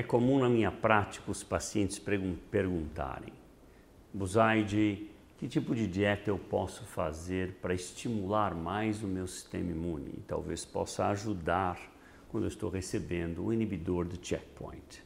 comum na minha prática os pacientes perguntarem: Buzaide, que tipo de dieta eu posso fazer para estimular mais o meu sistema imune e talvez possa ajudar quando eu estou recebendo o inibidor do checkpoint?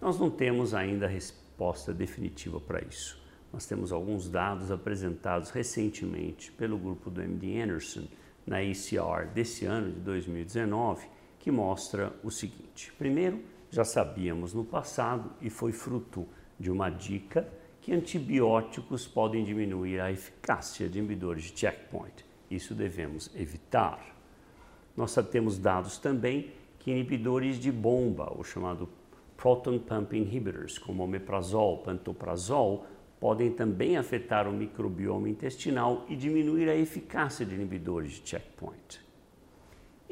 Nós não temos ainda a resposta definitiva para isso. Nós temos alguns dados apresentados recentemente pelo grupo do MD Anderson na ECR desse ano de 2019 que mostra o seguinte: primeiro, já sabíamos no passado e foi fruto de uma dica que antibióticos podem diminuir a eficácia de inibidores de checkpoint. Isso devemos evitar. Nós temos dados também que inibidores de bomba, o chamado proton pump inhibitors, como omeprazol, pantoprazol, podem também afetar o microbioma intestinal e diminuir a eficácia de inibidores de checkpoint.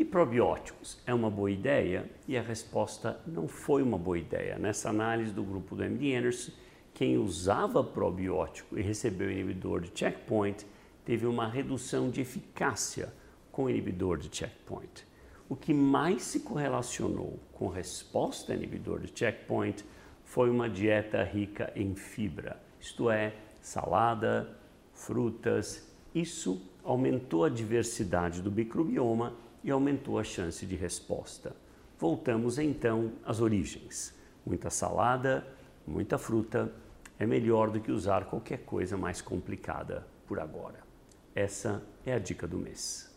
E probióticos é uma boa ideia? E a resposta não foi uma boa ideia. Nessa análise do grupo do MD Anderson, quem usava probiótico e recebeu inibidor de checkpoint teve uma redução de eficácia com inibidor de checkpoint. O que mais se correlacionou com resposta a inibidor de checkpoint foi uma dieta rica em fibra, isto é, salada, frutas. Isso aumentou a diversidade do microbioma e aumentou a chance de resposta. Voltamos então às origens. Muita salada, muita fruta é melhor do que usar qualquer coisa mais complicada por agora. Essa é a dica do mês.